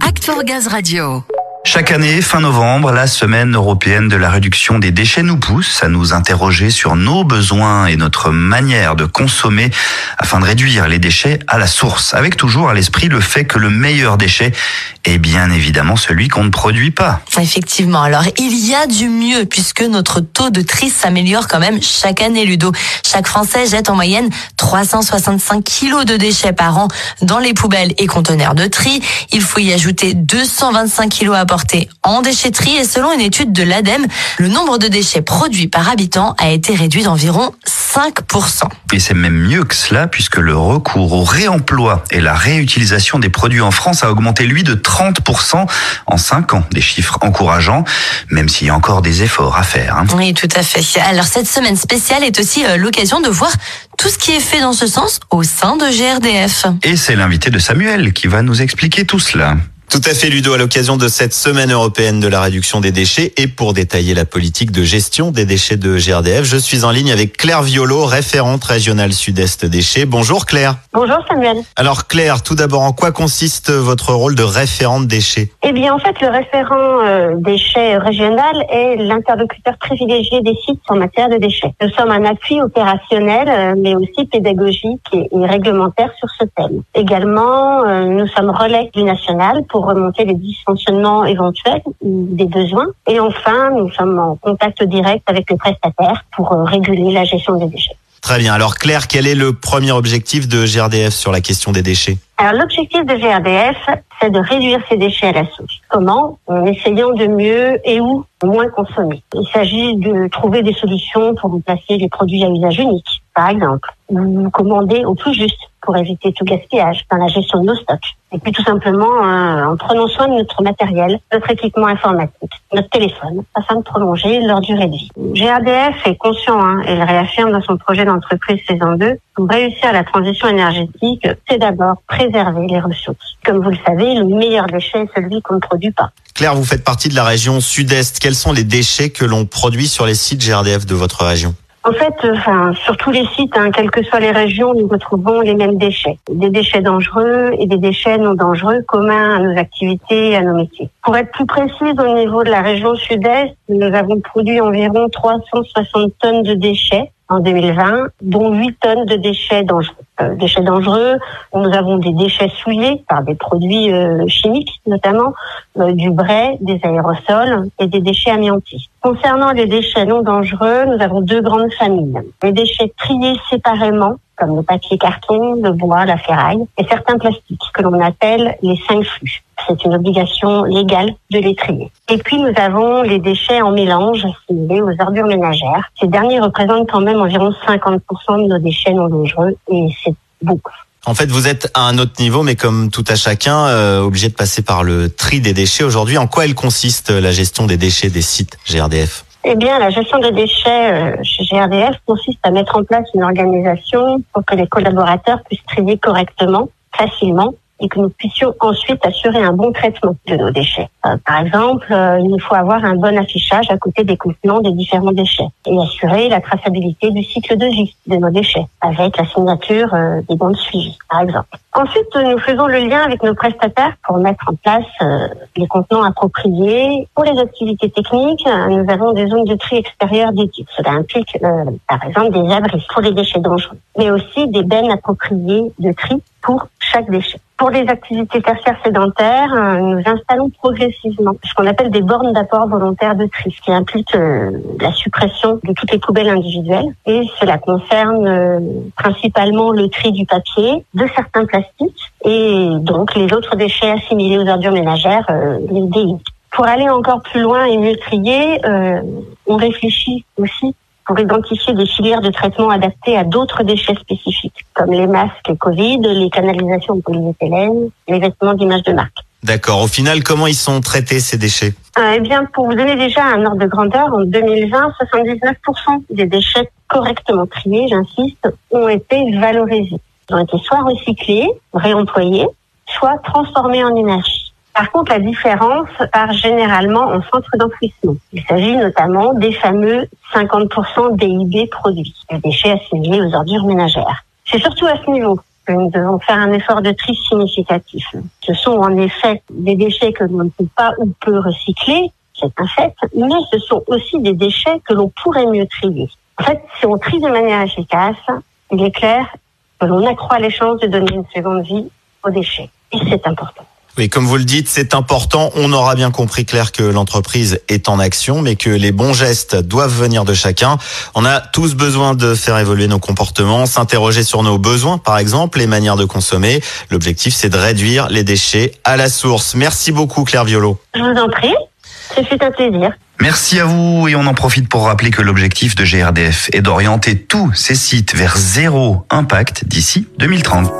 Act for Gaz Radio. Chaque année, fin novembre, la semaine européenne de la réduction des déchets nous pousse à nous interroger sur nos besoins et notre manière de consommer afin de réduire les déchets à la source, avec toujours à l'esprit le fait que le meilleur déchet est bien évidemment celui qu'on ne produit pas. Effectivement, alors il y a du mieux puisque notre taux de tri s'améliore quand même chaque année, Ludo. Chaque Français jette en moyenne 365 kilos de déchets par an dans les poubelles et conteneurs de tri. Il faut y ajouter 225 kilos en déchetterie et selon une étude de l'ADEME, le nombre de déchets produits par habitant a été réduit d'environ 5%. Et c'est même mieux que cela puisque le recours au réemploi et la réutilisation des produits en France a augmenté lui de 30% en 5 ans. Des chiffres encourageants, même s'il y a encore des efforts à faire. Hein. Oui, tout à fait. Alors cette semaine spéciale est aussi euh, l'occasion de voir tout ce qui est fait dans ce sens au sein de GRDF. Et c'est l'invité de Samuel qui va nous expliquer tout cela. Tout à fait, Ludo, à l'occasion de cette semaine européenne de la réduction des déchets et pour détailler la politique de gestion des déchets de GRDF, je suis en ligne avec Claire Violo, référente régionale Sud-Est déchets. Bonjour Claire. Bonjour Samuel. Alors Claire, tout d'abord, en quoi consiste votre rôle de référente déchets? Eh bien, en fait, le référent euh, déchets régional est l'interlocuteur privilégié des sites en matière de déchets. Nous sommes un appui opérationnel, euh, mais aussi pédagogique et, et, réglementaire sur ce thème. Également, euh, nous sommes relais du national pour remonter les dysfonctionnements éventuels ou des besoins. Et enfin, nous sommes en contact direct avec les prestataires pour euh, réguler la gestion des déchets. Très bien. Alors Claire, quel est le premier objectif de GRDF sur la question des déchets? Alors l'objectif de GRDF, c'est de réduire ces déchets à la source. Comment? En essayant de mieux et où moins consommer. Il s'agit de trouver des solutions pour remplacer les produits à usage unique, par exemple, ou commander au plus juste pour éviter tout gaspillage dans la gestion de nos stocks. Et puis tout simplement euh, en prenant soin de notre matériel, notre équipement informatique, notre téléphone, afin de prolonger leur durée de vie. GRDF est conscient hein, et il réaffirme dans son projet d'entreprise saison 2 pour réussir la transition énergétique, c'est d'abord préserver les ressources. Comme vous le savez, le meilleur déchet est celui qu'on ne produit pas. Claire, vous faites partie de la région sud-est. Quels sont les déchets que l'on produit sur les sites GRDF de votre région? En fait, sur tous les sites, hein, quelles que soient les régions, nous retrouvons les mêmes déchets. Des déchets dangereux et des déchets non dangereux communs à nos activités et à nos métiers. Pour être plus précise, au niveau de la région sud-est, nous avons produit environ 360 tonnes de déchets en 2020, dont 8 tonnes de déchets dangereux. Euh, déchets dangereux, nous avons des déchets souillés par des produits euh, chimiques, notamment euh, du brai, des aérosols et des déchets amiantés. Concernant les déchets non dangereux, nous avons deux grandes familles. Les déchets triés séparément, comme le papier carton, le bois, la ferraille, et certains plastiques, que l'on appelle les cinq flux. C'est une obligation légale de les trier. Et puis nous avons les déchets en mélange assimilés aux ordures ménagères. Ces derniers représentent quand même environ 50% de nos déchets non dangereux et c'est beaucoup. En fait, vous êtes à un autre niveau, mais comme tout à chacun, euh, obligé de passer par le tri des déchets. Aujourd'hui, en quoi elle consiste la gestion des déchets des sites GRDF eh bien, la gestion des déchets euh, chez GRDF consiste à mettre en place une organisation pour que les collaborateurs puissent trier correctement, facilement et que nous puissions ensuite assurer un bon traitement de nos déchets. Euh, par exemple, euh, il faut avoir un bon affichage à côté des contenants des différents déchets et assurer la traçabilité du cycle de vie de nos déchets avec la signature euh, des bons de suivi, par exemple. Ensuite, nous faisons le lien avec nos prestataires pour mettre en place les contenants appropriés. Pour les activités techniques, nous avons des zones de tri extérieures dédiées. Cela implique, par exemple, des abris pour les déchets dangereux, mais aussi des bennes appropriées de tri pour chaque déchet. Pour les activités tertiaires sédentaires, euh, nous installons progressivement ce qu'on appelle des bornes d'apport volontaire de tri, ce qui implique euh, la suppression de toutes les poubelles individuelles. Et cela concerne euh, principalement le tri du papier, de certains plastiques et donc les autres déchets assimilés aux ordures ménagères, les DI. Pour aller encore plus loin et mieux trier, on réfléchit aussi pour identifier des filières de traitement adaptées à d'autres déchets spécifiques, comme les masques Covid, les canalisations en polyéthylène, les vêtements d'image de marque. D'accord. Au final, comment ils sont traités ces déchets euh, Eh bien, pour vous donner déjà un ordre de grandeur, en 2020, 79% des déchets correctement triés, j'insiste, ont été valorisés. Ils ont été soit recyclés, réemployés, soit transformés en énergie. Par contre, la différence part généralement en centre d'enfouissement. Il s'agit notamment des fameux 50% DIB produits, les déchets assimilés aux ordures ménagères. C'est surtout à ce niveau que nous devons faire un effort de tri significatif. Ce sont en effet des déchets que l'on ne peut pas ou peut recycler, c'est un fait, mais ce sont aussi des déchets que l'on pourrait mieux trier. En fait, si on trie de manière efficace, il est clair que l'on accroît les chances de donner une seconde vie aux déchets. Et c'est important. Oui, comme vous le dites, c'est important. On aura bien compris, Claire, que l'entreprise est en action, mais que les bons gestes doivent venir de chacun. On a tous besoin de faire évoluer nos comportements, s'interroger sur nos besoins, par exemple, les manières de consommer. L'objectif, c'est de réduire les déchets à la source. Merci beaucoup, Claire Violo. Je vous en prie. Ce fut un plaisir. Merci à vous et on en profite pour rappeler que l'objectif de GRDF est d'orienter tous ces sites vers zéro impact d'ici 2030.